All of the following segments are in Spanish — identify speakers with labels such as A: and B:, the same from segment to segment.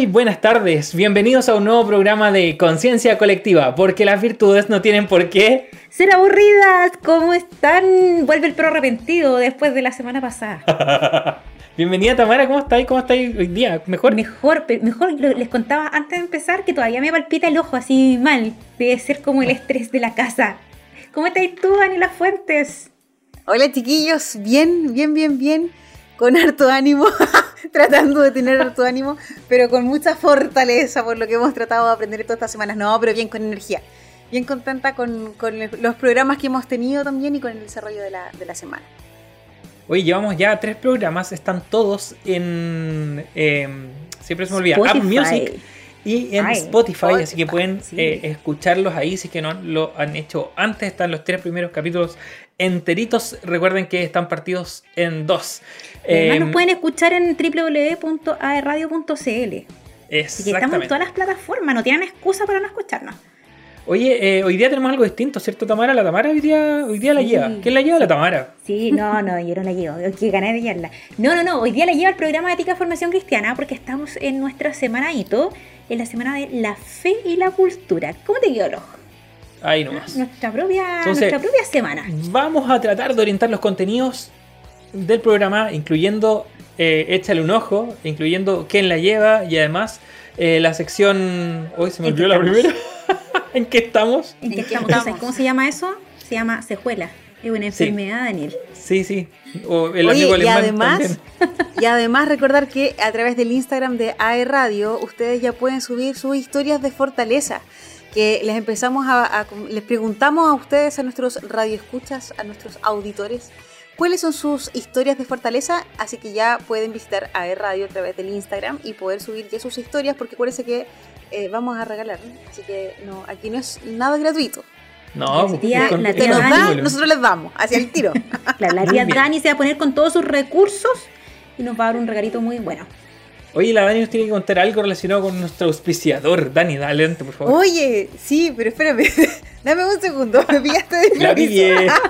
A: Muy buenas tardes, bienvenidos a un nuevo programa de Conciencia Colectiva, porque las virtudes no tienen por qué
B: ser aburridas. ¿Cómo están? Vuelve el pro arrepentido después de la semana pasada.
A: Bienvenida Tamara, ¿cómo estáis? ¿Cómo estáis hoy día? ¿Mejor?
B: Mejor, mejor. Les contaba antes de empezar que todavía me palpita el ojo así mal. Debe ser como el estrés de la casa. ¿Cómo estáis tú, Daniela Fuentes?
C: Hola chiquillos, bien, bien, bien, bien. Con harto ánimo, tratando de tener harto ánimo, pero con mucha fortaleza por lo que hemos tratado de aprender todas estas semanas. No, pero bien con energía. Bien contenta con, los programas que hemos tenido también y con el desarrollo de la, de la semana.
A: Hoy llevamos ya tres programas, están todos en. Em, siempre se me olvida, Apple Music y en Spotify, así que pueden eh, escucharlos ahí si es que no lo han hecho antes. Están los tres primeros capítulos enteritos. Recuerden que están partidos en dos.
B: Además, nos em, pueden escuchar en www.aerradio.cl. Así que estamos en todas las plataformas, no tienen excusa para no escucharnos.
A: Oye, eh, hoy día tenemos algo distinto, ¿cierto, Tamara? La Tamara hoy día, hoy día la lleva. ¿Quién la lleva? La Tamara.
B: Sí, no, no, yo no la llevo. Que gané de llevarla. No, no, no. Hoy día la lleva el programa de Ética Formación Cristiana porque estamos en nuestra semana hito, en la semana de la fe y la cultura. ¿Cómo te quedó el ojo?
A: Ahí nomás.
B: Nuestra propia, nuestra propia semana.
A: Vamos a tratar de orientar los contenidos del programa, incluyendo eh, Échale un ojo, incluyendo quién la lleva y además eh, la sección. Hoy se me olvidó la primera. ¿En qué estamos?
B: ¿En qué estamos? ¿Cómo se llama eso? Se llama sejuela. Es una enfermedad, Daniel.
A: Sí, sí.
C: O el amigo y además, y además recordar que a través del Instagram de AE Radio ustedes ya pueden subir sus historias de fortaleza. Que les empezamos a, les preguntamos a ustedes, a nuestros radioescuchas, a nuestros auditores, cuáles son sus historias de fortaleza, así que ya pueden visitar AE Radio a través del Instagram y poder subir ya sus historias, porque acuérdense que eh, vamos a regalar. Así que no, aquí no es nada gratuito.
A: No,
C: la tía, la tía Dani, nosotros les damos, hacia el tiro.
B: la, tía Dani se va a poner con todos sus recursos y nos va a dar un regalito muy bueno.
A: Oye, la Dani nos tiene que contar algo relacionado con nuestro auspiciador. Dani, dale por favor.
C: Oye, sí, pero espérame. Dame un segundo. Me pillaste de
A: La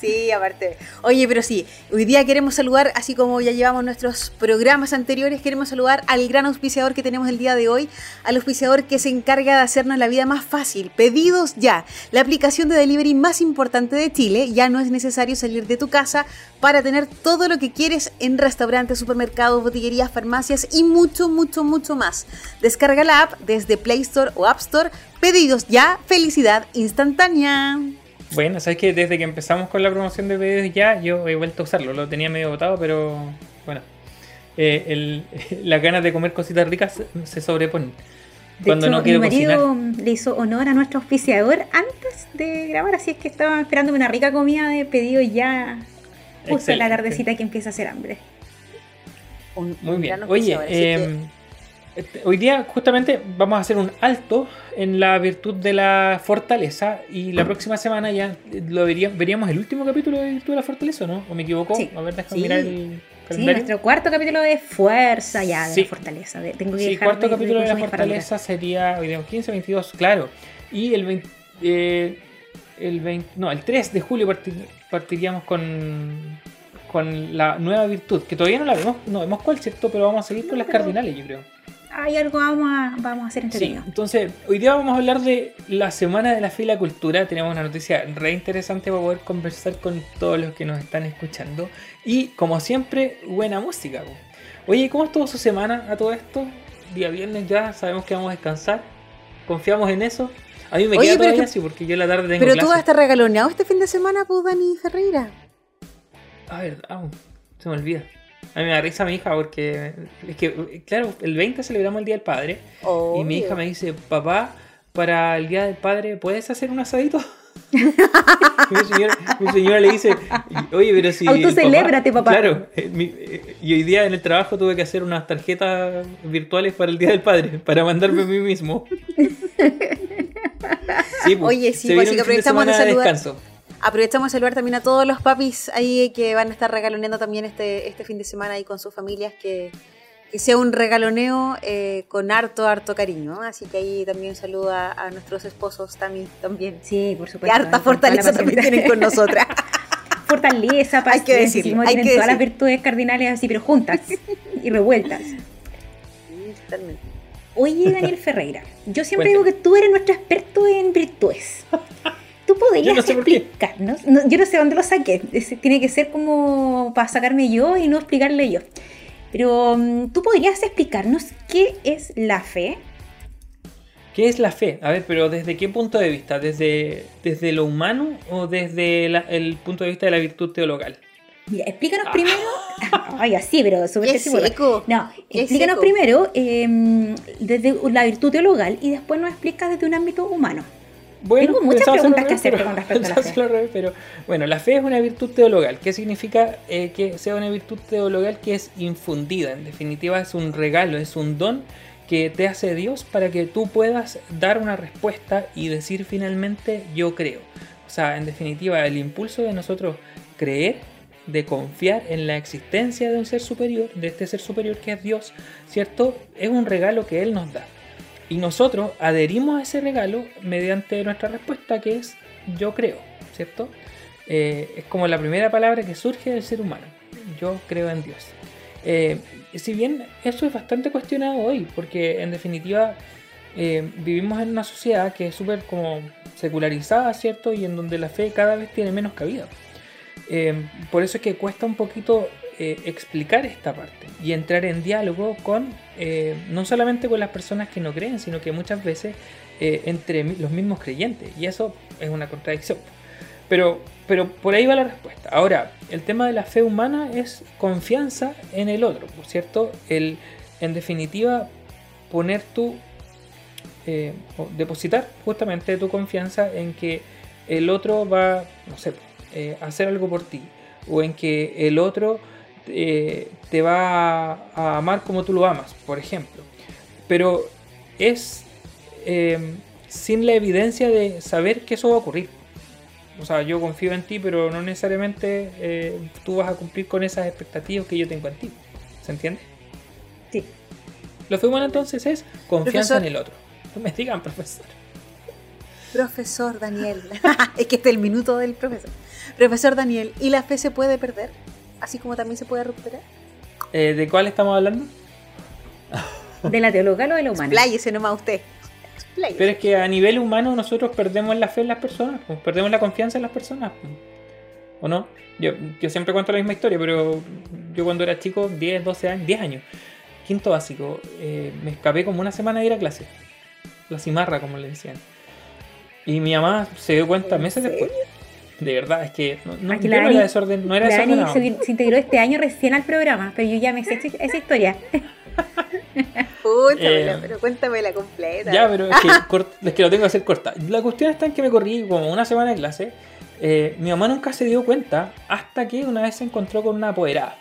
C: Sí, aparte. Oye, pero sí, hoy día queremos saludar, así como ya llevamos nuestros programas anteriores, queremos saludar al gran auspiciador que tenemos el día de hoy, al auspiciador que se encarga de hacernos la vida más fácil. Pedidos ya, la aplicación de delivery más importante de Chile. Ya no es necesario salir de tu casa para tener todo lo que quieres en restaurantes, supermercados, botillerías, farmacias y mucho, mucho, mucho más. Descarga la app desde Play Store o App Store. Pedidos ya, felicidad instantánea.
A: Bueno, sabes que desde que empezamos con la promoción de pedidos ya, yo he vuelto a usarlo. Lo tenía medio botado, pero bueno. Eh, las ganas de comer cositas ricas se sobreponen.
B: cuando no quiero mi marido le hizo honor a nuestro auspiciador antes de grabar, así es que estaba esperándome una rica comida de pedido ya justo en la tardecita que empieza a hacer hambre.
A: Muy bien. Oye, este, hoy día justamente vamos a hacer un alto en la virtud de la fortaleza y la próxima semana ya lo veríamos, el último capítulo de Virtud de la Fortaleza, ¿no? ¿O me equivoco?
B: A ver, déjame mirar el calendario. Sí, nuestro cuarto capítulo de fuerza ya, de la fortaleza. tengo que
A: sí, cuarto capítulo de, la fortaleza sería hoy día 15, 22, claro. Y el 20, eh, el 20, no, el 3 de julio partiríamos con con la nueva virtud, que todavía no la vemos, no vemos cuál, ¿cierto? Pero vamos a seguir con las cardinales, yo creo
B: hay algo vamos a, vamos a hacer entretenido.
A: Sí, entonces, hoy día vamos a hablar de la Semana de la Fila Cultura. Tenemos una noticia re interesante para poder conversar con todos los que nos están escuchando. Y, como siempre, buena música. Oye, ¿cómo estuvo su semana a todo esto? Día viernes ya, sabemos que vamos a descansar. Confiamos en eso. A mí me queda todavía así porque yo la tarde tengo
C: Pero tú vas a estar regaloneado este fin de semana, pues, Dani Ferreira.
A: A ver, se me olvida. A mí me da risa mi hija porque es que, claro, el 20 celebramos el Día del Padre y mi hija me dice, papá, para el Día del Padre, ¿puedes hacer un asadito? mi, señora, le dice, oye, pero si...
B: Autocelébrate, papá,
A: Claro, eh, eh, y hoy día en el trabajo tuve que hacer unas tarjetas virtuales para el Día del Padre, para mandarme a mí mismo.
C: Sí, pues, oye, sí, pues, así que aprovechamos de saludar. Descanso. Aprovechamos de saludar también a todos los papis ahí que van a estar regaloneando también este, este fin de semana ahí con sus familias, que, sea un regaloneo eh, con harto, harto cariño. Así que ahí también un saludo a, nuestros esposos también. también.
B: Sí, por supuesto.
C: Y harta fortaleza también tienen con nosotras.
B: fortaleza, paciencia, hay que decir, tienen todas las virtudes cardinales así, pero juntas y revueltas.
C: totalmente.
B: Oye, Daniel Ferreira, yo siempre digo que tú eres nuestro experto en virtudes. ¿Tú podrías
A: no sé
B: explicarnos? No, yo no sé dónde lo saqué. Es- tiene que ser como para sacarme yo y no explicarle yo. Pero mm, tú podrías explicarnos qué es la fe.
A: ¿Qué es la fe? A ver, pero ¿desde qué punto de vista? ¿Desde, desde lo humano o desde la- el punto de vista de la virtud teologal?
B: Mira, explícanos primero. Ay, así, pero segura.
C: seco.
B: No, explícanos primero eh, desde la virtud teologal y después nos explicas desde un ámbito humano. Tengo muchas preguntas que
A: al
B: hacer
A: revés,
B: con
A: pero-
B: respecto a la fe.
A: revés, pero bueno, la fe es una virtud teologal. ¿Qué significa eh, que sea una virtud teologal que es infundida? En definitiva, es un regalo, es un don que te hace Dios para que tú puedas dar una respuesta y decir finalmente yo creo. O sea, en definitiva, el impulso de nosotros creer, de confiar en la existencia de un ser superior, de este ser superior que es Dios, ¿cierto? Es un regalo que Él nos da. Y nosotros adherimos a ese regalo mediante nuestra respuesta que es yo creo, ¿cierto? Eh, es como la primera palabra que surge del ser humano. Yo creo en Dios. Eh, si bien eso es bastante cuestionado hoy, porque en definitiva eh, vivimos en una sociedad que es súper como secularizada, ¿cierto? Y en donde la fe cada vez tiene menos cabida. Por eso es que cuesta un poquito eh, explicar esta parte y entrar en diálogo con eh, no solamente con las personas que no creen, sino que muchas veces eh, entre los mismos creyentes. Y eso es una contradicción. Pero, pero por ahí va la respuesta. Ahora, el tema de la fe humana es confianza en el otro, ¿por ¿cierto? El, en definitiva, poner tu, depositar justamente tu confianza en que el otro va, no sé, hacer algo por ti, o en que el otro eh, te va a, a amar como tú lo amas, por ejemplo. Pero es eh, sin la evidencia de saber que eso va a ocurrir. O sea, yo confío en ti, pero no necesariamente eh, tú vas a cumplir con esas expectativas que yo tengo en ti. ¿Se entiende?
B: Sí.
A: Lo fe humano entonces es confianza
C: Profesor.
A: en el otro. No me digan, profesor.
C: Profesor Daniel. es que este es el minuto del profesor. Profesor Daniel, ¿y la fe se puede perder? Así como también se puede recuperar.
A: Eh, ¿De cuál estamos hablando?
B: ¿De la teologal o de la humana?
C: Expláyese nomás usted. Expláyese.
A: Pero es que a nivel humano nosotros perdemos la fe en las personas, pues, perdemos la confianza en las personas. pues. ¿O no? Yo, yo siempre cuento la misma historia, pero yo cuando era chico, 10, 12 años, 10 años, quinto básico, eh, me escapé como una semana de ir a clase. La cimarra, como le decían. Y mi mamá se dio cuenta
B: ¿En
A: meses
B: serio?
A: después. De verdad, es que no, no, yo
B: la
A: no era desorden, no era
B: La Dani
A: desordenado.
B: se, se integró este año recién al programa, pero yo ya me sé esa- historia.
A: Eh,
C: pero cuéntamela completa.
A: Ya, pero es que, cort- es que lo tengo que hacer corta. La cuestión está en que me corrí como una semana de clase. Eh, mi mamá nunca se dio cuenta hasta que una vez se encontró con una apoderada.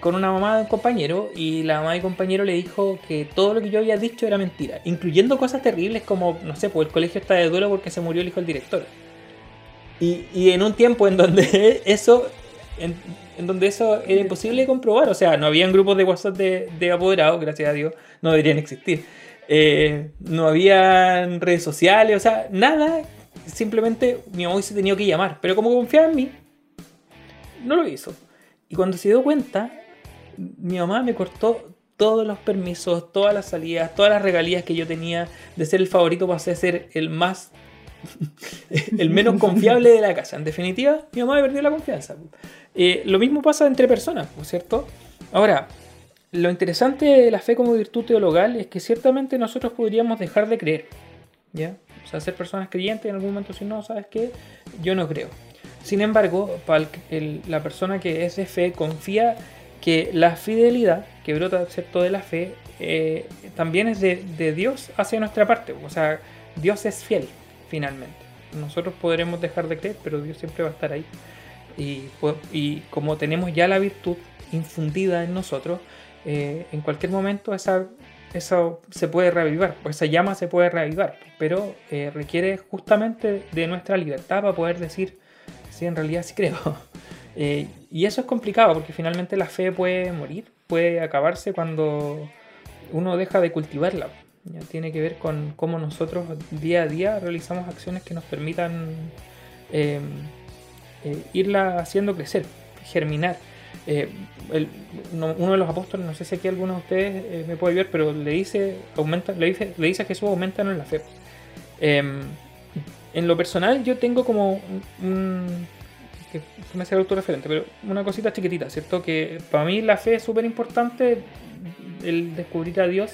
A: Con una mamá de un compañero y la mamá de mi compañero le dijo que todo lo que yo había dicho era mentira, incluyendo cosas terribles como, no sé, pues el colegio está de duelo porque se murió el hijo del director. Y, y en un tiempo en donde eso, en, donde eso era imposible comprobar, o sea, no habían grupos de WhatsApp de, de apoderados, gracias a Dios, no deberían existir. Eh, no habían redes sociales, o sea, nada. Simplemente mi mamá se tenía que llamar, pero como confiaba en mí, no lo hizo. Y cuando se dio cuenta, mi mamá me cortó todos los permisos, todas las salidas, todas las regalías que yo tenía de ser el favorito pasé a ser el más el menos confiable de la casa. En definitiva, mi mamá me perdió la confianza. Eh, lo mismo pasa entre personas, ¿no es cierto? Ahora, lo interesante de la fe como virtud teologal es que ciertamente nosotros podríamos dejar de creer. ¿Ya? O sea, ser personas creyentes en algún momento si no, ¿sabes qué? Yo no creo. Sin embargo, para la persona que es de fe confía que la fidelidad que brota ¿cierto? de la fe eh, también es de, de Dios hacia nuestra parte. O sea, Dios es fiel finalmente. Nosotros podremos dejar de creer, pero Dios siempre va a estar ahí. Y, y como tenemos ya la virtud infundida en nosotros, eh, en cualquier momento esa, eso se puede reavivar, esa llama se puede reavivar, pero eh, requiere justamente de nuestra libertad para poder decir si en realidad sí creo. Eh, y eso es complicado porque finalmente la fe puede morir, puede acabarse cuando uno deja de cultivarla. Ya tiene que ver con cómo nosotros día a día realizamos acciones que nos permitan eh, eh, irla haciendo crecer, germinar. eh, el- no- uno de los apóstoles, no sé si aquí alguno de ustedes eh, me puede ver, pero le dice, aumenta, le dice, le dice a Jesús, aumentanos en la fe. Em, en lo personal, yo tengo como un. que me hace autorreferente, pero una cosita chiquitita, ¿cierto? Que para mí la fe es súper importante, el descubrir a Dios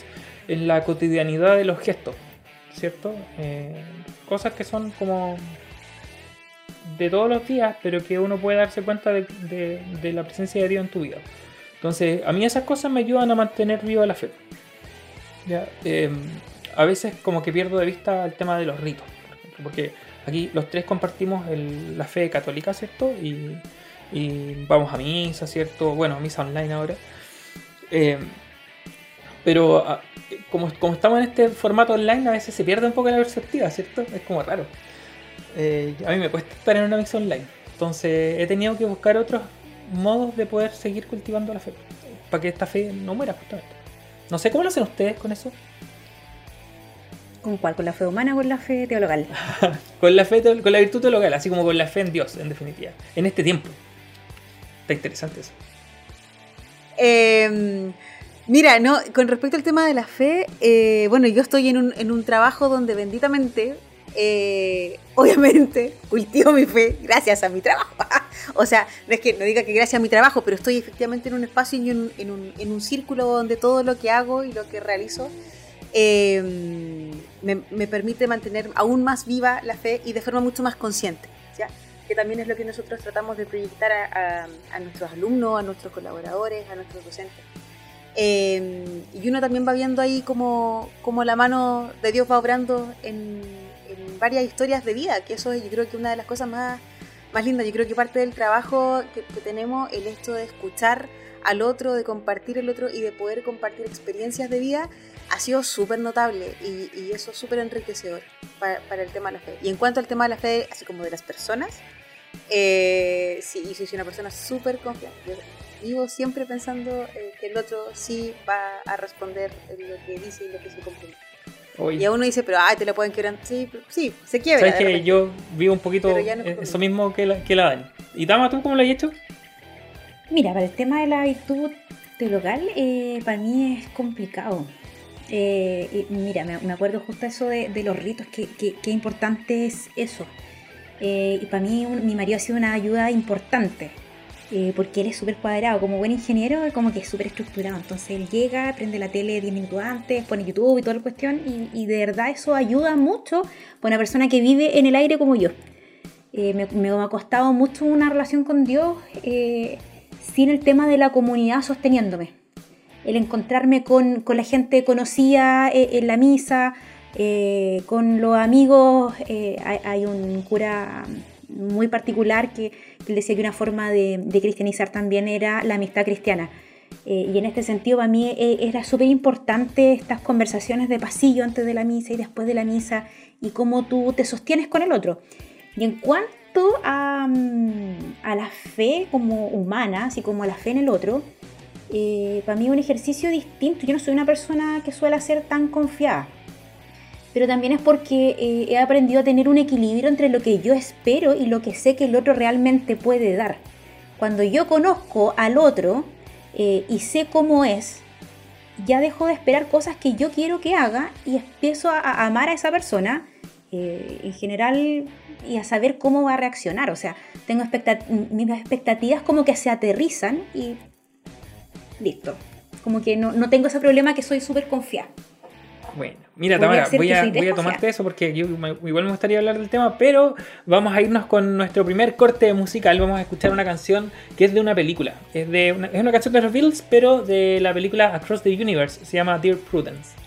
A: en la cotidianidad de los gestos, ¿cierto? Eh, cosas que son como de todos los días, pero que uno puede darse cuenta de, la presencia de Dios en tu vida. Entonces, a mí esas cosas me ayudan a mantener viva la fe. Ya, eh, a veces como que pierdo de vista el tema de los ritos, porque aquí los tres compartimos la fe católica, ¿cierto? Y, vamos a misa, ¿cierto? Bueno, misa online ahora. Eh, pero ah, como, como estamos en este formato online, a veces se pierde un poco la perspectiva, ¿cierto? Es como raro. Eh, a mí me cuesta estar en una misa online. Entonces he tenido que buscar otros modos de poder seguir cultivando la fe. Para que esta fe no muera, justamente. No sé cómo lo hacen ustedes con eso.
B: ¿Con cuál? ¿Con la fe humana o con la fe teologal?
A: Con la fe, teol- con la virtud teologal, así como con la fe en Dios, en definitiva. En este tiempo. Está interesante eso.
C: Eh, mira, no, con respecto al tema de la fe, eh, bueno, yo estoy en un, en un trabajo donde benditamente, eh, obviamente, cultivo mi fe gracias a mi trabajo. o sea, no es que no diga que gracias a mi trabajo, pero estoy efectivamente en un espacio y en en un, en un círculo donde todo lo que hago y lo que realizo eh, me, me permite mantener aún más viva la fe y de forma mucho más consciente. ¿ya? que también es lo que nosotros tratamos de proyectar a- a nuestros alumnos, a nuestros colaboradores, a nuestros docentes. Eh, y uno también va viendo ahí como, como la mano de Dios va obrando en, en varias historias de vida, que eso es yo creo que una de las cosas más, más lindas. Yo creo que parte del trabajo que, tenemos, el hecho de escuchar al otro, de compartir el otro y de poder compartir experiencias de vida, ha sido súper notable y, y eso es súper enriquecedor para, para el tema de la fe. Y en cuanto al tema de la fe, así como de las personas, eh, sí, yo soy una persona súper confiante. Vivo siempre pensando eh, que el otro sí va a responder lo que dice y lo que se compromete.
A: Oye,
C: Y a uno dice, pero ay, te lo pueden quebrar. Sí, sí, se quiebra.
A: ¿Sabes que yo vivo un poquito
C: no
A: eso mismo que la, que la Dani? ¿Y Dama, tú cómo lo has hecho?
B: Mira, para el tema de la virtud teologal, eh, para mí es complicado. Eh, y mira, me, me acuerdo justo eso de, de los ritos, que, que- qué importante es eso. Eh, y para mí un- mi marido ha sido una ayuda importante, eh, porque él es súper cuadrado, como buen ingeniero, como que es súper estructurado. Entonces él llega, prende la tele 10 minutos antes, pone YouTube y toda la cuestión, y, y de verdad eso ayuda mucho para una persona que vive en el aire como yo. Eh, me, me ha costado mucho una relación con Dios eh, sin el tema de la comunidad sosteniéndome. El encontrarme con, con la gente conocida eh, en la misa, eh, con los amigos. eh, hay, hay un cura muy particular que, que él decía que una forma de, de cristianizar también era la amistad cristiana. Eh, y en este sentido para mí eh, era súper importante estas conversaciones de pasillo antes de la misa y después de la misa y cómo tú te sostienes con el otro. Y en cuanto a, mm, a la fe como humana, así como a la fe en el otro, eh, para mí es un ejercicio distinto. Yo no soy una persona que suele ser tan confiada. Pero también es porque eh, he aprendido a tener un equilibrio entre lo que yo espero y lo que sé que el otro realmente puede dar. Cuando yo conozco al otro eh, y sé cómo es, ya dejo de esperar cosas que yo quiero que haga y empiezo a, a amar a esa persona eh, en general y a saber cómo va a reaccionar. O sea, tengo expectat- mis expectativas como que se aterrizan y listo. Como que no, no tengo ese problema que soy súper confiada.
A: Bueno, mira,
B: Voy
A: Tamara, voy a, voy tomarte eso porque yo igual me gustaría hablar del tema, pero vamos a irnos con nuestro primer corte musical. Vamos a escuchar una canción que es de una película. Es, de una, es una canción de los Beatles, pero de la película Across the Universe. Se llama Dear Prudence.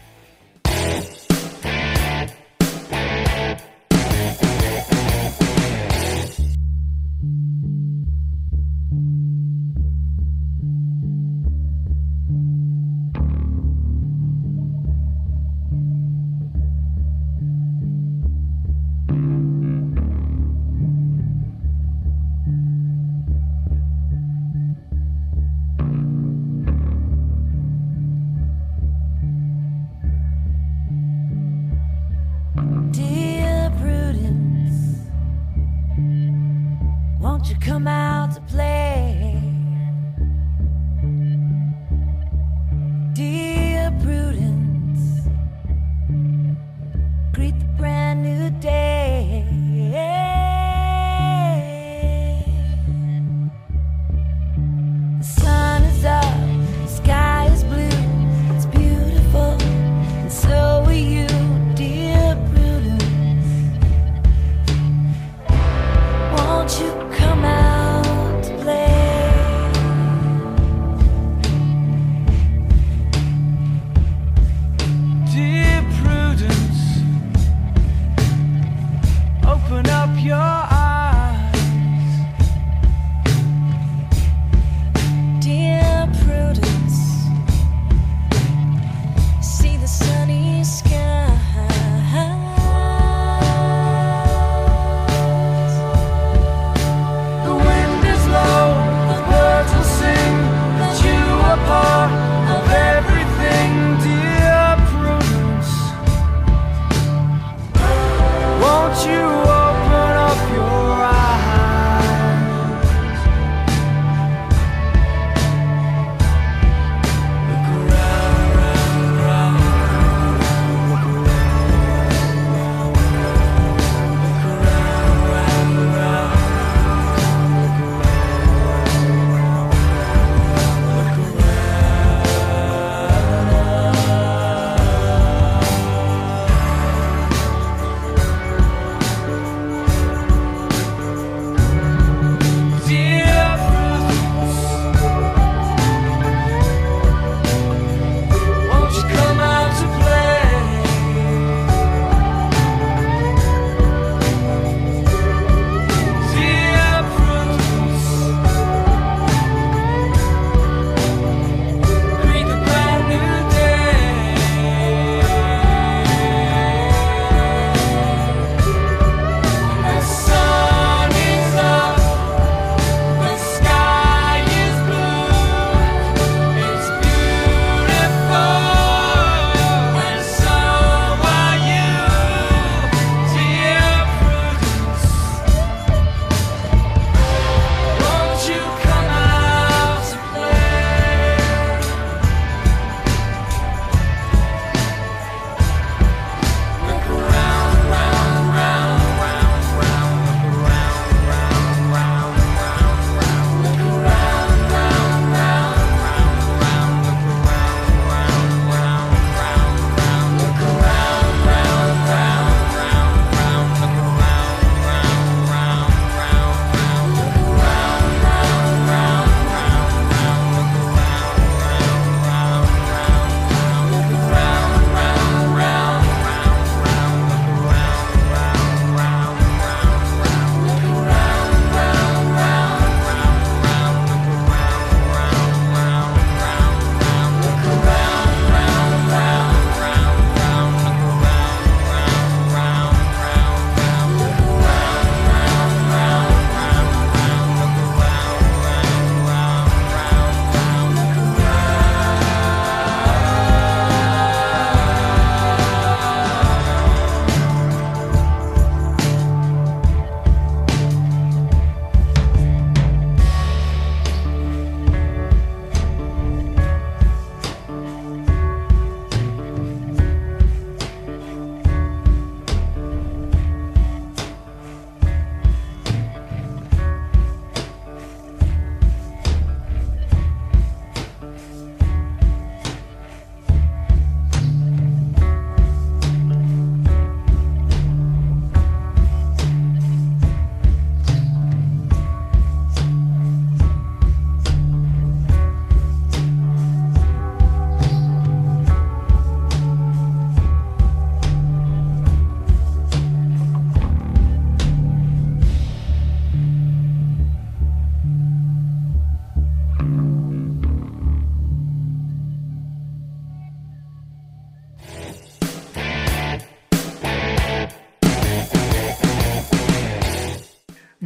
D: Won't you come out to play?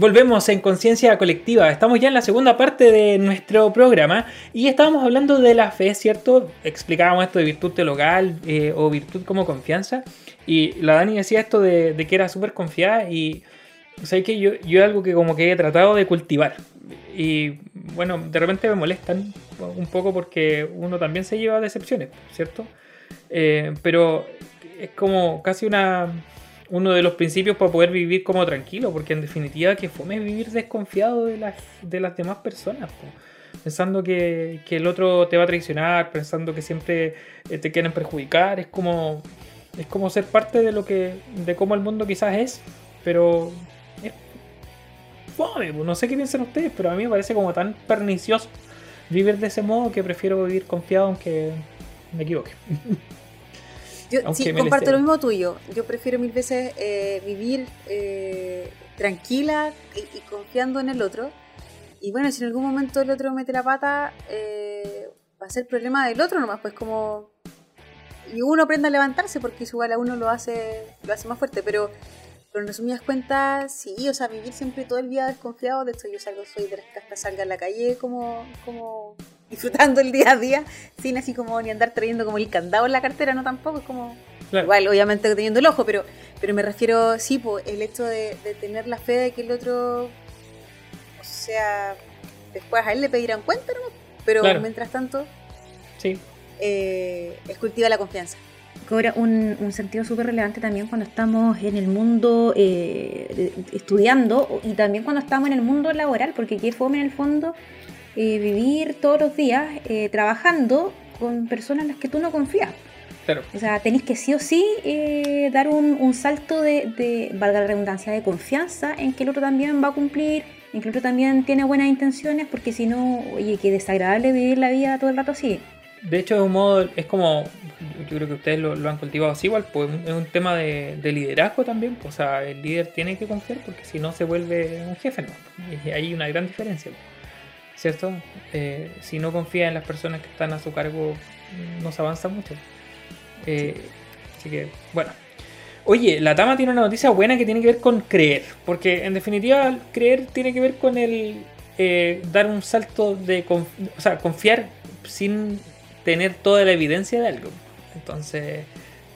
A: Volvemos en conciencia colectiva. Estamos ya en la segunda parte de nuestro programa y estábamos hablando de la fe, ¿cierto? Explicábamos esto de virtud teologal eh, o virtud como confianza. Y la Dani decía esto de, de que era súper confiada y ¿sabes que yo, yo algo que como que he tratado de cultivar. Y bueno, de repente me molestan un poco porque uno también se lleva decepciones, ¿cierto? Eh, pero es como casi una uno de los principios para poder vivir como tranquilo, porque en definitiva que fome vivir desconfiado de las, de las demás personas, pensando que, que el otro te va a traicionar, pensando que siempre eh, te quieren perjudicar, es como es como ser parte de lo que de cómo el mundo quizás es, pero fome, no sé qué piensan ustedes, pero a mí me parece como tan pernicioso vivir de ese modo que prefiero vivir confiado aunque me equivoque.
C: Yo
A: Aunque
C: sí, comparto lo mismo tuyo. Yo prefiero mil veces eh, vivir eh, tranquila y, y confiando en el otro. Y bueno, si en algún momento el otro mete la pata, eh, va a ser problema del otro nomás, pues como... Y uno aprende a levantarse porque eso igual a uno lo hace, lo hace más fuerte, pero, pero en resumidas cuentas, sí, o sea, vivir siempre todo el día desconfiado, de hecho yo salgo, soy de las que hasta salga a la calle como, como disfrutando el día a día, sin así como ni andar trayendo como el candado en la cartera, no tampoco, es como...
A: Claro.
C: Igual, obviamente teniendo el ojo, pero, pero me refiero, sí, po, el hecho de, de tener la fe de que el otro, o sea, después a él le pedirán cuenta, ¿no? Pero
A: Claro.
C: mientras tanto,
A: Sí,
C: eh, es cultiva la confianza.
B: cobra un, un sentido súper relevante también cuando estamos en el mundo eh, estudiando y también cuando estamos en el mundo laboral, porque qué fome en el fondo eh, vivir todos los días eh, trabajando con personas en las que tú no confías.
A: claro.
B: O sea, tenéis que sí o sí eh, dar un, un salto de, de, valga la redundancia, de confianza en que el otro también va a cumplir, en que el otro también tiene buenas intenciones, porque si no, oye, qué desagradable vivir la vida todo el rato así.
A: De hecho, es un modo, es como, yo creo que ustedes lo, lo han cultivado así igual, pues es un tema de, de liderazgo también, pues, o sea, el líder tiene que confiar porque si no se vuelve un jefe, ¿no? Y hay una gran diferencia, ¿cierto? Eh, si no confía en las personas que están a su cargo, no se avanza mucho. Eh, Así que, bueno. Oye, la Tama tiene una noticia buena que tiene que ver con creer, porque en definitiva creer tiene que ver con el eh, dar un salto de, o sea, confiar sin tener toda la evidencia de algo. Entonces,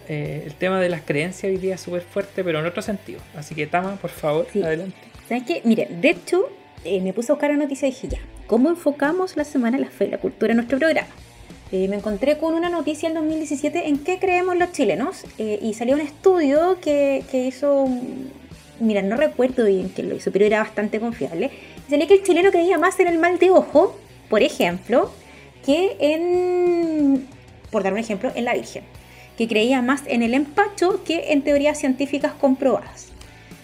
A: eh, el tema de las creencias hoy día es súper fuerte, pero en otro sentido. Así que Tama, por favor,
B: Sí.
A: adelante.
B: ¿Sabes qué? Mire, de hecho, eh, me puse a buscar la noticia y dije, ya, ¿cómo enfocamos la Semana de la Fe y la Cultura en nuestro programa? Eh, me encontré con una noticia en 2017 en qué creemos los chilenos eh, y salió un estudio que, que hizo, mira, no recuerdo bien quién lo hizo, pero era bastante confiable. Y que el chileno creía más en el mal de ojo, por ejemplo, que en, por dar un ejemplo, en la Virgen, que creía más en el empacho que en teorías científicas comprobadas.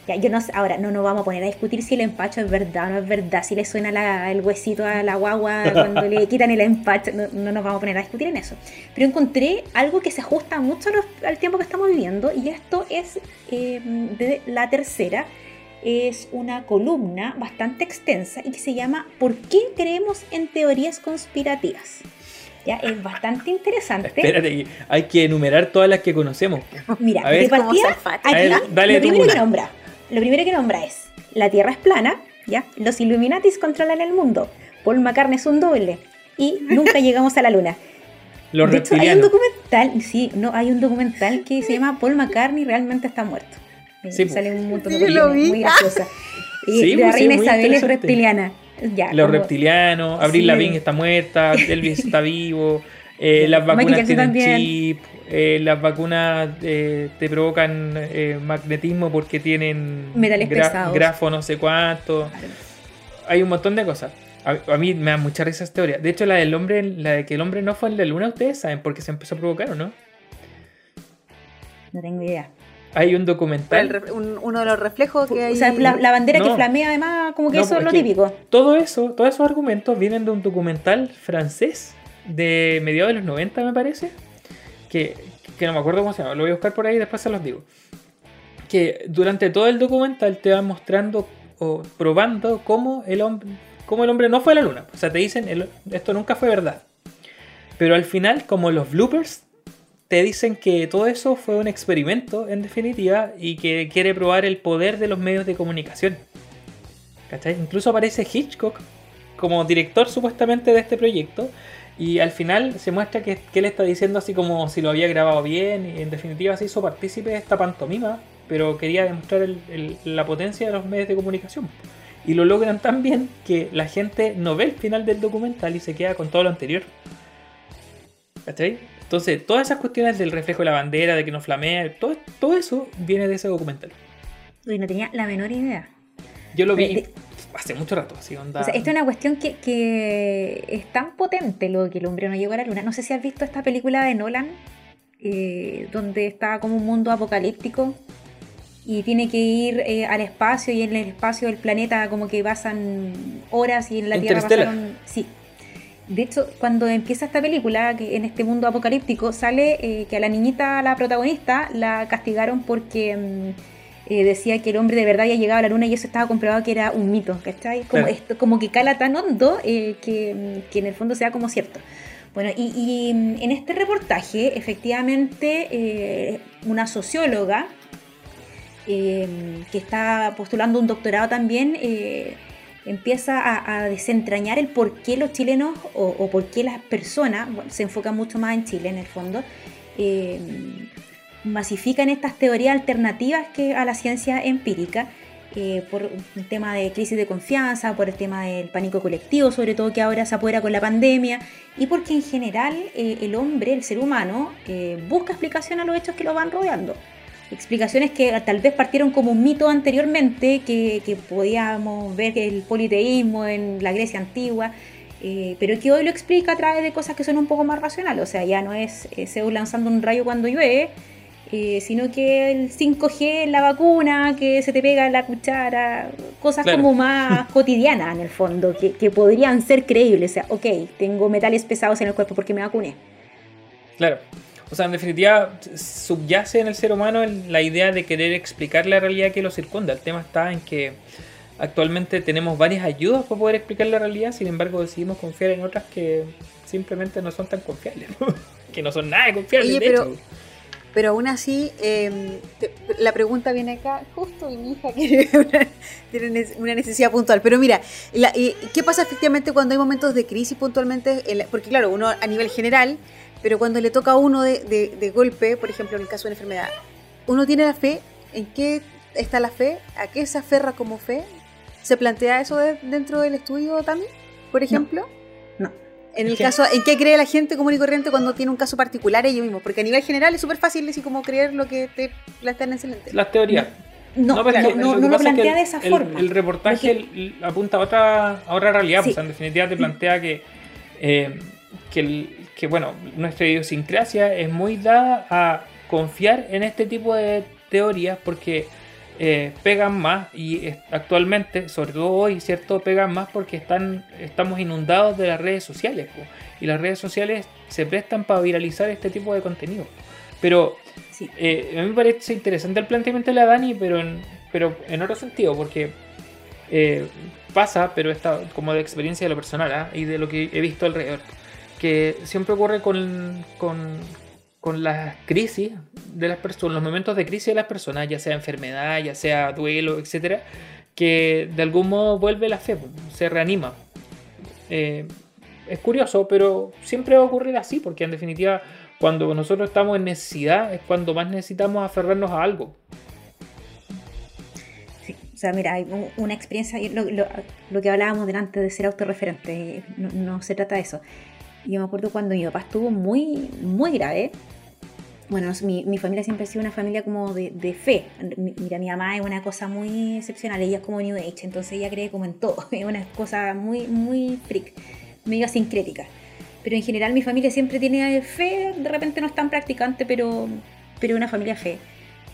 B: Ya, yo no ahora no nos vamos a poner a discutir si el empacho es verdad o no es verdad, si le suena la- el huesito a la guagua cuando le quitan el empacho, no, no nos vamos a poner a discutir en eso. Pero encontré algo que se ajusta mucho los- al tiempo que estamos viviendo y esto es eh, de la tercera, es una columna bastante extensa y que se llama ¿Por qué creemos en teorías conspirativas? Ya, es bastante interesante.
A: Espérate, hay que enumerar todas las que conocemos.
B: Mira,
A: A ver,
B: de partida, aquí
A: ver, dale
B: lo primero que nombra, lo primero que nombra es la Tierra es plana, ya, los Illuminatis controlan el mundo, Paul McCartney es un doble y nunca llegamos a la luna.
A: Los
B: de hecho, hay un documental, sí, no, hay un documental que se llama Paul McCartney realmente está muerto.
A: Sí, pues.
B: sale un montón de
C: Sí, lo vi.
B: muy graciosa. Y
A: Sí,
B: la
A: pues, sí,
B: reina Isabel es reptiliana. Ya,
A: Los
B: como-
A: reptilianos, Abril
B: Sí.
A: Lavigne está muerta, Elvis está vivo, eh, las vacunas tienen
B: también.
A: chip, eh, las vacunas eh, te provocan eh, magnetismo porque tienen
B: Metales pesados.
A: grafo no sé cuánto. Hay un montón de cosas. A, a mí me da mucha risa esta teoría. De hecho, la del hombre, la de que el hombre no fue el de la luna, ustedes saben por qué se empezó a provocar o no.
B: No tengo idea.
A: Hay un documental.
C: un- uno de los reflejos que hay.
B: O sea, la, la bandera que flamea además, como que
A: No,
B: eso es
A: es
B: lo típico.
A: Todo eso, todos esos argumentos vienen de un documental francés de mediados de los 90, me parece. Que, que no me acuerdo cómo se llama, lo voy a buscar por ahí y después se los digo. Que durante todo el documental te van mostrando o probando cómo el hombre, cómo el hombre no fue a la luna. O sea, te dicen, el- esto nunca fue verdad. Pero al final, como los bloopers, te dicen que todo eso fue un experimento, en definitiva, y que quiere probar el poder de los medios de comunicación. ¿Cachai? Incluso aparece Hitchcock como director supuestamente de este proyecto. Y al final se muestra que, que él está diciendo así como si lo había grabado bien. Y en definitiva se hizo partícipe de esta pantomima. Pero quería demostrar el- el- la potencia de los medios de comunicación. Y lo logran tan bien que la gente no ve el final del documental y se queda con todo lo anterior. ¿Cachai? Entonces, todas esas cuestiones del reflejo de la bandera, de que no flamea, todo, todo eso viene de ese documental.
B: Y no tenía la menor idea.
A: Yo lo vi
B: De-
A: hace mucho rato, así onda.
B: O sea, esto es una cuestión que, que es tan potente lo que el hombre no llegó a la luna. No sé si has visto esta película de Nolan, eh, donde está como un mundo apocalíptico y tiene que ir eh, al espacio y en el espacio del planeta como que pasan horas y en la Tierra pasaron... Sí. De hecho, cuando empieza esta película, que en este mundo apocalíptico, sale eh, que a la niñita, la protagonista, la castigaron porque mm, eh, decía que el hombre de verdad había llegado a la luna y eso estaba comprobado que era un mito, ¿cachai? Como,
A: Claro.
B: esto, como que cala tan hondo eh, que, que en el fondo sea como cierto. Bueno, y, y, mm, en este reportaje, efectivamente, eh, una socióloga que está postulando un doctorado también, empieza a, a desentrañar el por qué los chilenos o, o por qué las personas, bueno, se enfoca mucho más en Chile en el fondo, eh, masifican estas teorías alternativas que a la ciencia empírica. eh, por el tema de crisis de confianza, por el tema del pánico colectivo, sobre todo que ahora se apodera con la pandemia, y porque en general eh, el hombre, el ser humano, eh, busca explicación a los hechos que lo van rodeando explicaciones que tal vez partieron como un mito anteriormente, que, que podíamos ver el politeísmo en la Grecia antigua, eh, pero que hoy lo explica a través de cosas que son un poco más racionales. O sea, ya no es Zeus lanzando un rayo cuando llueve, eh, sino que el 5G, la vacuna, que se te pega en la cuchara, cosas
A: Claro.
B: como más cotidianas en el fondo, que, que podrían ser creíbles. O sea, ok, tengo metales pesados en el cuerpo porque me vacuné.
A: Claro. O sea, en definitiva, subyace en el ser humano la idea de querer explicar la realidad que lo circunda. El tema está en que actualmente tenemos varias ayudas para poder explicar la realidad, sin embargo decidimos confiar en otras que simplemente no son tan confiables. que no son nada confiables.
C: Oye,
A: de
C: pero-
A: hecho.
C: Pero aún así, eh, te- la pregunta viene acá, justo y mi hija quiere una, tiene ne- una necesidad puntual. Pero mira, la- y- ¿qué pasa efectivamente cuando hay momentos de crisis puntualmente? Porque claro, uno a nivel general, pero cuando le toca a uno de, de- de golpe, por ejemplo en el caso de una enfermedad, uno tiene la fe, ¿en qué está la fe? ¿A qué se aferra como fe? ¿Se plantea eso de- dentro del estudio también, por ejemplo?
B: No.
C: En el
A: que-
C: caso, ¿en qué cree la gente común y corriente cuando tiene un caso particular ellos mismos? Porque a nivel general es súper fácil decir como creer lo que te plantean en excelente.
A: Las teorías.
B: No, claro, no, no lo
A: pasa es que
B: plantea de esa
A: el-
B: forma.
A: El reportaje el- apunta a otra, a otra realidad,
B: Sí.
A: pues en definitiva te plantea que, eh, que, el- que, bueno, nuestra idiosincrasia es muy dada a confiar en este tipo de teorías porque eh, pegan más y actualmente, sobre todo hoy, ¿cierto? Pegan más porque están, estamos inundados de las redes sociales po, y las redes sociales se prestan para viralizar este tipo de contenido. Pero
B: Sí.
A: eh, a mí me parece interesante el planteamiento de la Dani, pero en, pero en otro sentido, porque eh, pasa, pero esta como de experiencia de lo personal ¿ah? y de lo que he visto alrededor, que siempre ocurre con, con, con las crisis de las personas, los momentos de crisis de las personas, ya sea enfermedad, ya sea duelo, etcétera, que de algún modo vuelve la fe, se reanima. Eh, es curioso, pero siempre va a ocurrir así, porque en definitiva, cuando nosotros estamos en necesidad, es cuando más necesitamos aferrarnos a algo.
B: Sí, o sea, mira, hay un- una experiencia, lo, lo- lo que hablábamos delante de ser autorreferente, no, no se trata de eso. Yo me acuerdo cuando mi papá estuvo muy, muy grave. Bueno, mi, mi familia siempre ha sido una familia como de, de fe. Mi- Mira, mi mamá es una cosa muy excepcional, ella es como New Age, entonces ella cree como en todo, es una cosa muy, muy freak, medio sincrética. Pero en general mi familia siempre tiene fe, de repente no es tan practicante, pero, pero una familia fe.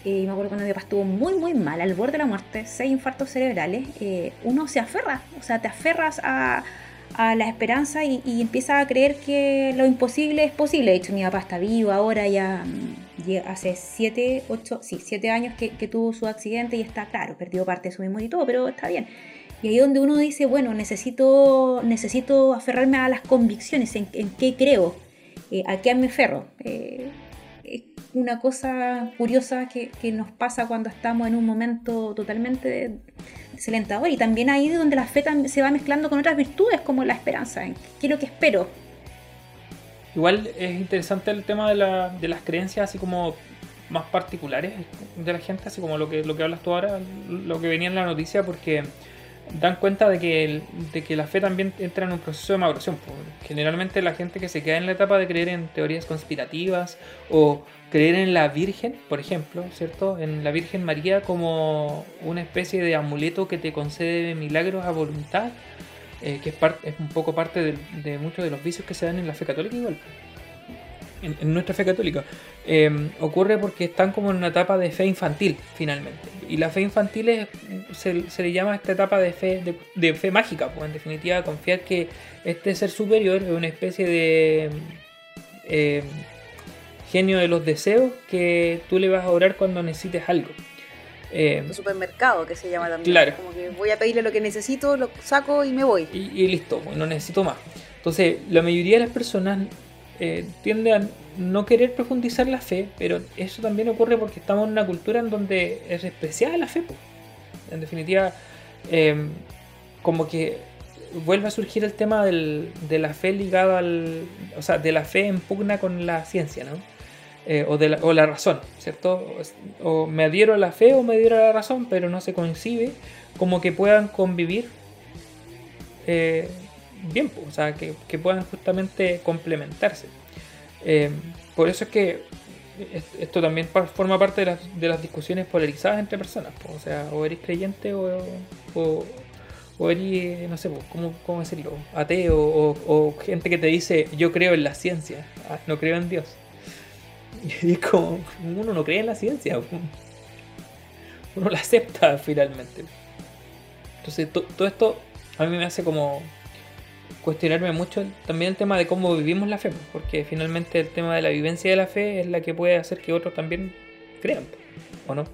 B: Eh, me acuerdo cuando mi papá estuvo muy, muy mal, al borde de la muerte, seis infartos cerebrales, eh, uno se aferra, o sea, te aferras a, a la esperanza y, y empiezas a creer que lo imposible es posible. De hecho, mi papá está vivo ahora, ya mm, hace siete, ocho, sí, siete años que, tuvo su accidente y está, claro, perdió parte de su memoria y todo, pero está bien. Y ahí donde uno dice, bueno, necesito, necesito aferrarme a las convicciones, en, en qué creo, eh, a qué me aferro. Eh, es una cosa curiosa que, que nos pasa cuando estamos en un momento totalmente desalentador y también ahí donde la fe se va mezclando con otras virtudes como la esperanza, qué es lo que espero.
A: Igual es interesante el tema de, la- de las creencias así como más particulares de la gente, así como lo que, lo que hablas tú ahora, lo que venía en la noticia, porque dan cuenta de que, de que la fe también entra en un proceso de maduración. Generalmente la gente que se queda en la etapa de creer en teorías conspirativas o creer en la Virgen, por ejemplo, ¿cierto? En la Virgen María como una especie de amuleto que te concede milagros a voluntad, eh, que es, es un poco parte de, de muchos de los vicios que se dan en la fe católica igual. En, en nuestra fe católica. Eh, ocurre porque están como en una etapa de fe infantil, finalmente. Y la fe infantil es, se, se le llama esta etapa de fe, de, de fe mágica, pues en definitiva confiar que este ser superior es una especie de eh, genio de los deseos que tú le vas a orar cuando necesites algo. Eh,
C: supermercado que se llama también.
A: Claro.
C: Como que voy a pedirle lo que necesito, lo saco y me voy.
A: y, y listo, pues, no necesito más. Entonces, la mayoría de las personas eh, tiende a no querer profundizar la fe, pero eso también ocurre porque estamos en una cultura en donde es despreciada la fe. En definitiva, eh, como que vuelve a surgir el tema del- de la fe ligada al. O sea, de la fe en pugna con la ciencia, ¿no? Eh, o, de la, o la razón, ¿cierto? O, me adhiero a la fe o me adhiero a la razón, pero no se coincide como que puedan convivir eh, bien, o sea, que, que puedan justamente complementarse. Eh, por eso es que es- esto también forma parte de las, de las discusiones polarizadas entre personas, o sea, o eres creyente o, o, eres, no sé, ¿cómo, cómo decirlo? Ateo o, o gente que te dice yo creo en la ciencia, ah, no creo en Dios. Y es como, uno no cree en la ciencia, uno la acepta finalmente. Entonces, to- todo esto a mí me hace como cuestionarme mucho también el tema de cómo vivimos la fe, pues, porque finalmente el tema de la vivencia de la fe es la que puede hacer que otros también crean, ¿o no?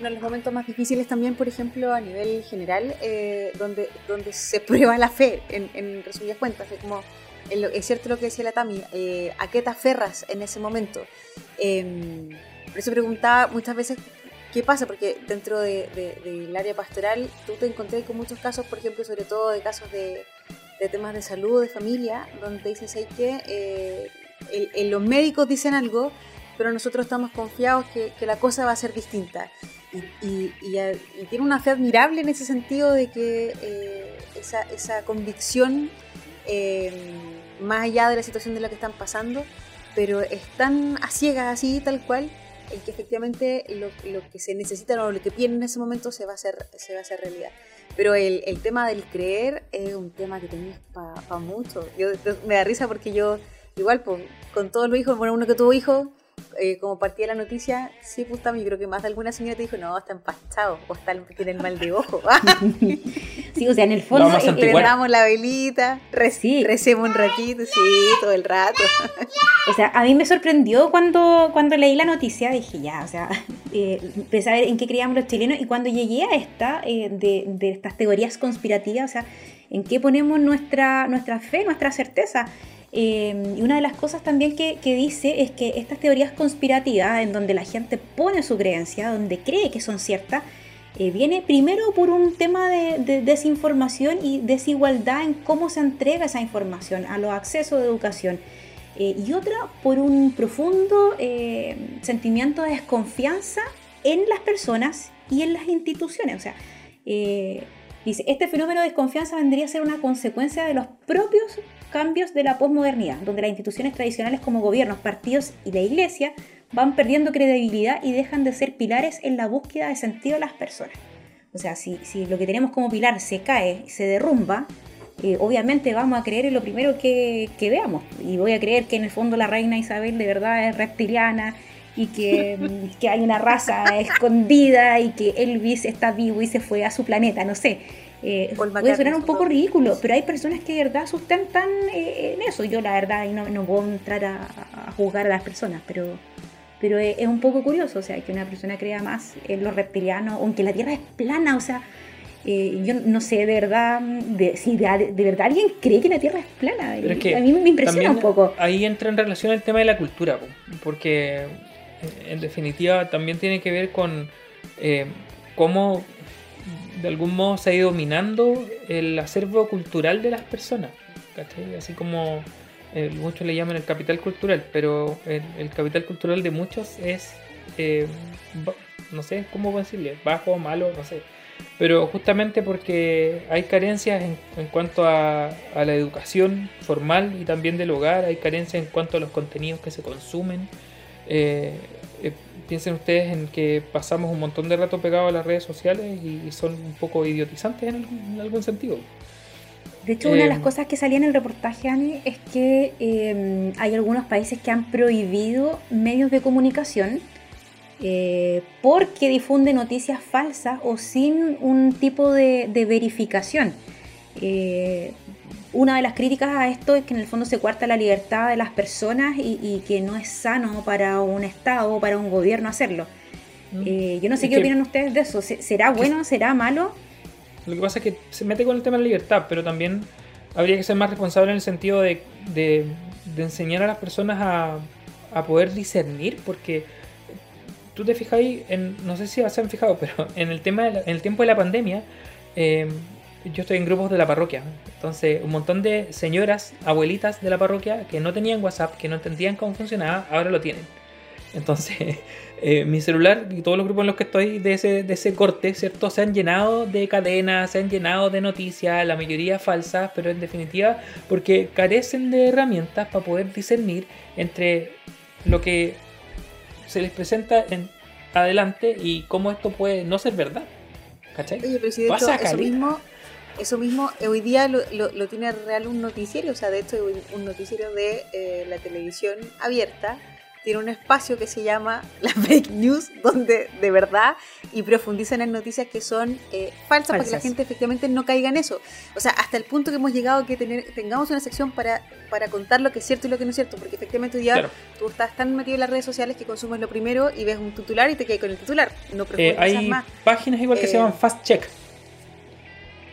C: De los momentos más difíciles también, por ejemplo, a nivel general, eh, donde, donde se prueba la fe, en, en resumidas cuentas. Es, como, es cierto lo que decía la Tami, eh, ¿a qué te aferras en ese momento? Eh, por eso preguntaba muchas veces qué pasa, porque dentro de- de- del área pastoral tú te encontrás con muchos casos, por ejemplo, sobre todo de casos de, de temas de salud, de familia, donde te dicen, ¿sabes? Eh, el- los médicos dicen algo, pero nosotros estamos confiados que, la cosa va a ser distinta. Y tiene una fe admirable en ese sentido de que eh, esa, esa convicción, eh, más allá de la situación de la que están pasando, pero están a ciegas así, tal cual, en que efectivamente lo, lo que se necesita o lo que piden en ese momento se va a hacer, se va a hacer realidad. Pero el, el tema del creer es un tema que tenéis para mucho. Yo, me da risa porque yo, igual, pues, con todos los hijos, bueno, uno que tuvo hijos, eh, como partía la noticia, sí, pues también, yo creo que más de alguna señora te dijo, no, está empachado, o está, tiene el mal de ojo.
B: Sí, o sea, en el fondo.
A: a
B: eh,
C: la velita, re-
B: Sí.
C: recemos un ratito, sí, todo el rato.
B: O sea, a mí me sorprendió cuando, cuando leí la noticia, dije ya, o sea, eh, empecé a ver en qué creíamos los chilenos y cuando llegué a esta, eh, de, de estas teorías conspirativas, o sea, en qué ponemos nuestra, nuestra fe, nuestra certeza. Eh, y una de las cosas también que, dice es que estas teorías conspirativas, en donde la gente pone su creencia, donde cree que son ciertas, eh, viene primero por un tema de, de desinformación y desigualdad en cómo se entrega esa información, a los accesos de educación. Eh, y otra por un profundo eh, sentimiento de desconfianza en las personas y en las instituciones. O sea, dice, este fenómeno de desconfianza vendría a ser una consecuencia de los propios cambios de la posmodernidad, donde las instituciones tradicionales como gobiernos, partidos y la iglesia van perdiendo credibilidad y dejan de ser pilares en la búsqueda de sentido de las personas. O sea, si, si lo que tenemos como pilar se cae, se derrumba, eh, obviamente vamos a creer en lo primero que, que veamos. Y voy a creer que en el fondo la reina Isabel de verdad es reptiliana y que, que hay una raza escondida y que Elvis está vivo y se fue a su planeta, no sé. Eh, puede sonar un poco ridículo, pero hay personas que de verdad sustentan eh, en eso. Yo la verdad no, no puedo entrar a, a juzgar a las personas, pero, pero es, es un poco curioso, o sea, que una persona crea más en los reptilianos o en que la Tierra es plana, o sea, eh, yo no sé de verdad de, si de, de verdad alguien cree que la Tierra es plana.
A: Pero es
B: Y
A: que
B: a mí me impresiona un poco.
A: Ahí entra en relación el tema de la cultura, po, porque en definitiva también tiene que ver con eh, cómo de algún modo se ha ido minando el acervo cultural de las personas. Así como eh, muchos le llaman el capital cultural, pero el, capital cultural de muchos es eh, no sé cómo decirle, bajo, malo, no sé. Pero justamente porque hay carencias en, en cuanto a, la educación formal y también del hogar, hay carencias en cuanto a los contenidos que se consumen. Eh, piensen ustedes en que pasamos un montón de rato pegados a las redes sociales y, y son un poco idiotizantes en algún, en algún sentido.
B: De hecho, una de las
A: Eh,
B: cosas que salía en el reportaje, Ani, es que eh, hay algunos países que han prohibido medios de comunicación eh, porque difunden noticias falsas o sin un tipo de, de verificación. Una de las críticas a esto es que en el fondo se cuarta la libertad de las personas y, y que no es sano para un Estado o para un gobierno hacerlo. Eh, yo no sé
A: Es
B: qué opinan ustedes de eso. ¿Se- ¿Será bueno? ¿Será malo?
A: Lo que pasa es que se mete con el tema de la libertad, pero también habría que ser más responsable en el sentido de, de- de enseñar a las personas a, a poder discernir, porque tú te fijas ahí, en, no sé si se han fijado, pero en el, tema de la- en el tiempo de la pandemia, eh, yo estoy en grupos de la parroquia, entonces un montón de señoras, abuelitas de la parroquia que no tenían WhatsApp, que no entendían cómo funcionaba, ahora lo tienen. Entonces, eh, mi celular y todos los grupos en los que estoy de ese, de ese corte, ¿cierto? Se han llenado de cadenas, se han llenado de noticias, la mayoría falsas, pero en definitiva porque carecen de herramientas para poder discernir entre lo que se les presenta en adelante y cómo esto puede no ser verdad. ¿Cachai?
C: Oye, pero si de
A: Pasa
C: hecho eso mismo, eso mismo eh, hoy día lo, lo- lo tiene real un noticiero, o sea, de hecho un, noticiero de eh, la televisión abierta tiene un espacio que se llama la fake news, donde de verdad y profundizan en noticias que son eh, falsas, para que la gente efectivamente no caiga en eso. O sea, hasta el punto que hemos llegado a que tener, tengamos una sección para, para contar lo que es cierto y lo que no es cierto, porque efectivamente hoy día
A: Claro.
C: tú estás tan metido en las redes sociales que consumes lo primero y ves un titular y te quedas con el titular, no
A: Eh,
C: profundizas
A: hay
C: más.
A: páginas igual que se
C: Eh,
A: llaman Fast Check.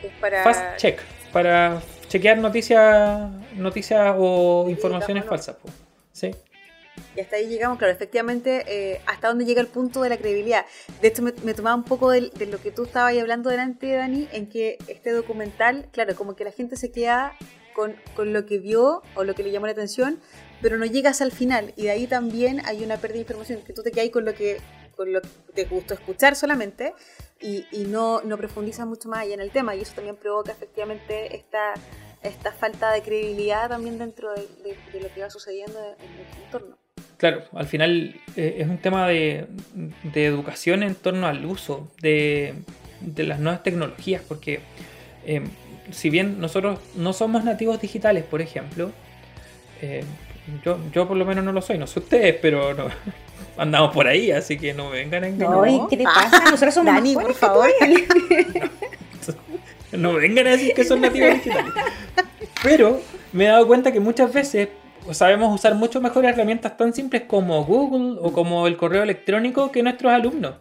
C: Es para...
A: Fast Check. Para chequear noticias noticias o
C: Sí,
A: informaciones
C: digamos,
A: falsas. po. Sí.
C: Y hasta ahí llegamos, claro, efectivamente, eh, hasta dónde llega el punto de la credibilidad. De hecho, me, me tomaba un poco de, lo que tú estabas ahí hablando delante, Dani, en que este documental, claro, como que la gente se queda con, con lo que vio o lo que le llamó la atención, pero no llegas al final. Y de ahí también hay una pérdida de información, que tú te quedas con lo que, con lo que te gustó escuchar solamente y, y no, no profundizas mucho más allá en el tema. Y eso también provoca efectivamente esta, esta falta de credibilidad también dentro de, lo que va sucediendo en el entorno.
A: Claro, al final eh, es un tema de, educación en torno al uso de, de las nuevas tecnologías, porque eh, si bien nosotros no somos nativos digitales, por ejemplo, eh, yo, yo por lo menos no lo soy, no sé ustedes, pero no, andamos por ahí, así que no me vengan a engañar.
B: No, ¿y ¿qué te pasa? Nosotros somos
C: Dani, por favor.
A: No me vengan a decir que son nativos digitales. Pero me he dado cuenta que muchas veces sabemos usar mucho mejor herramientas tan simples como Google o como el correo electrónico que nuestros alumnos.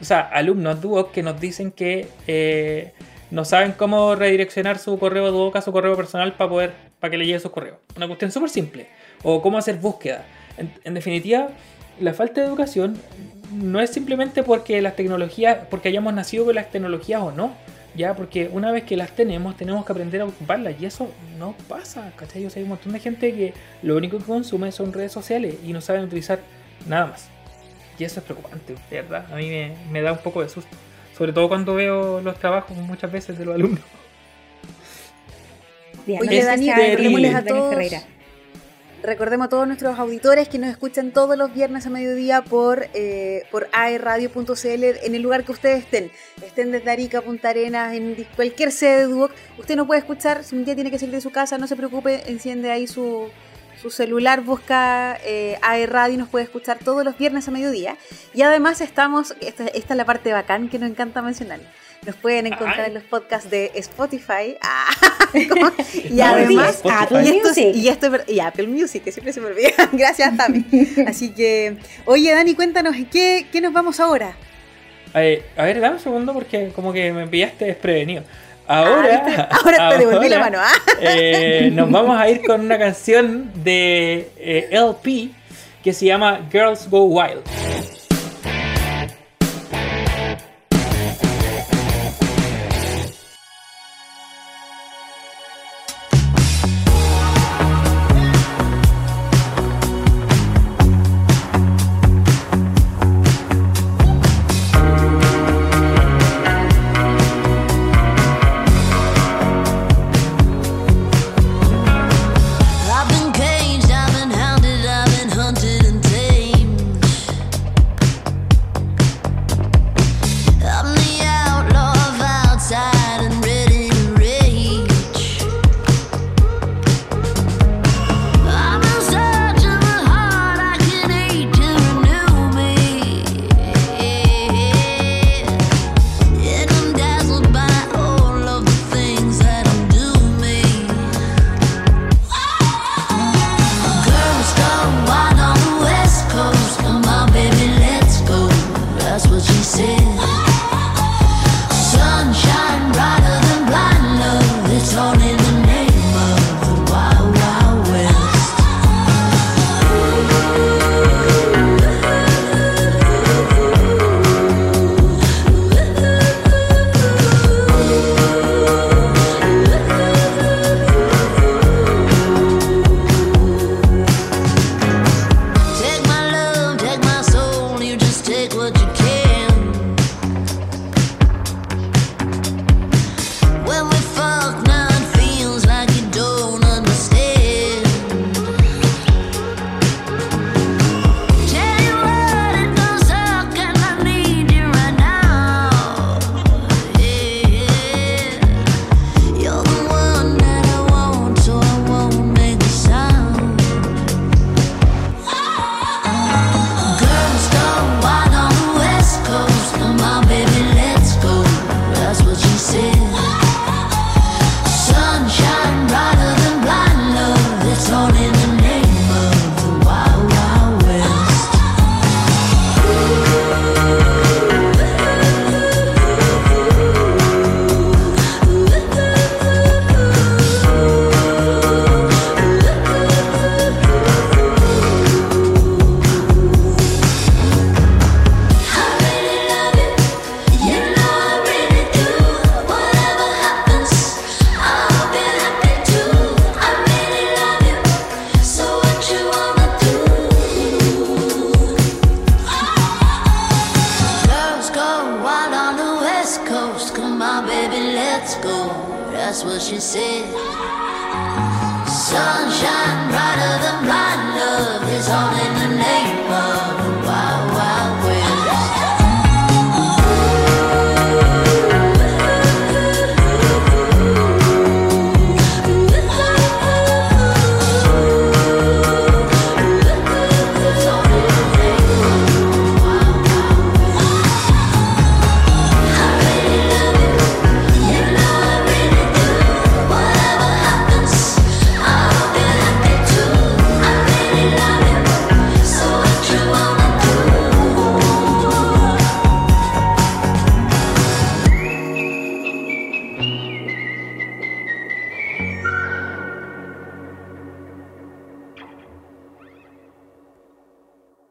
A: O sea, alumnos Duoc que nos dicen que eh, no saben cómo redireccionar su correo Duoc a su correo personal para poder para que le llegue su correo. Una cuestión súper simple. O cómo hacer búsqueda. En, definitiva, la falta de educación no es simplemente porque las tecnologías, porque hayamos nacido con las tecnologías o no. Ya, porque una vez que las tenemos, tenemos que aprender a ocuparlas. Y eso no pasa, ¿cachai? O sea, hay un montón de gente que lo único que consume son redes sociales y no saben utilizar nada más. Y eso es preocupante, de verdad. A mí me da un poco de susto. Sobre todo cuando veo los trabajos muchas veces de los alumnos.
B: Bien,
C: Oye,
B: no les
C: Dani,
A: recordémosles
B: Dani
C: a todos-
B: Ferreira.
C: Recordemos a todos nuestros auditores que nos escuchan todos los viernes a mediodía por, eh, por aerradio.cl en el lugar que ustedes estén. Estén desde Arica, Punta Arenas, en cualquier sede de Duoc. Usted nos puede escuchar, si un día tiene que salir de su casa, no se preocupe, enciende ahí su, su celular, busca eh, aerradio y nos puede escuchar todos los viernes a mediodía. Y además estamos, esta, esta es la parte bacán que nos encanta mencionar. Nos pueden encontrar
A: Ay.
C: en los podcasts de Spotify. Ah, y
A: No,
C: además,
A: Spotify.
B: Apple
C: y, esto y esto y Apple Music, que siempre se me olvida. Gracias, Tami. Así que, oye, Dani, cuéntanos, ¿qué, qué nos vamos ahora?
A: Eh, a ver, dame un segundo porque como que me pillaste desprevenido.
C: Ah,
A: Ahora,
C: ¿viste? ahora te devolví la mano. ¿ah?
A: eh, nos vamos a ir con una canción de eh, LP que se llama Girls Go Wild.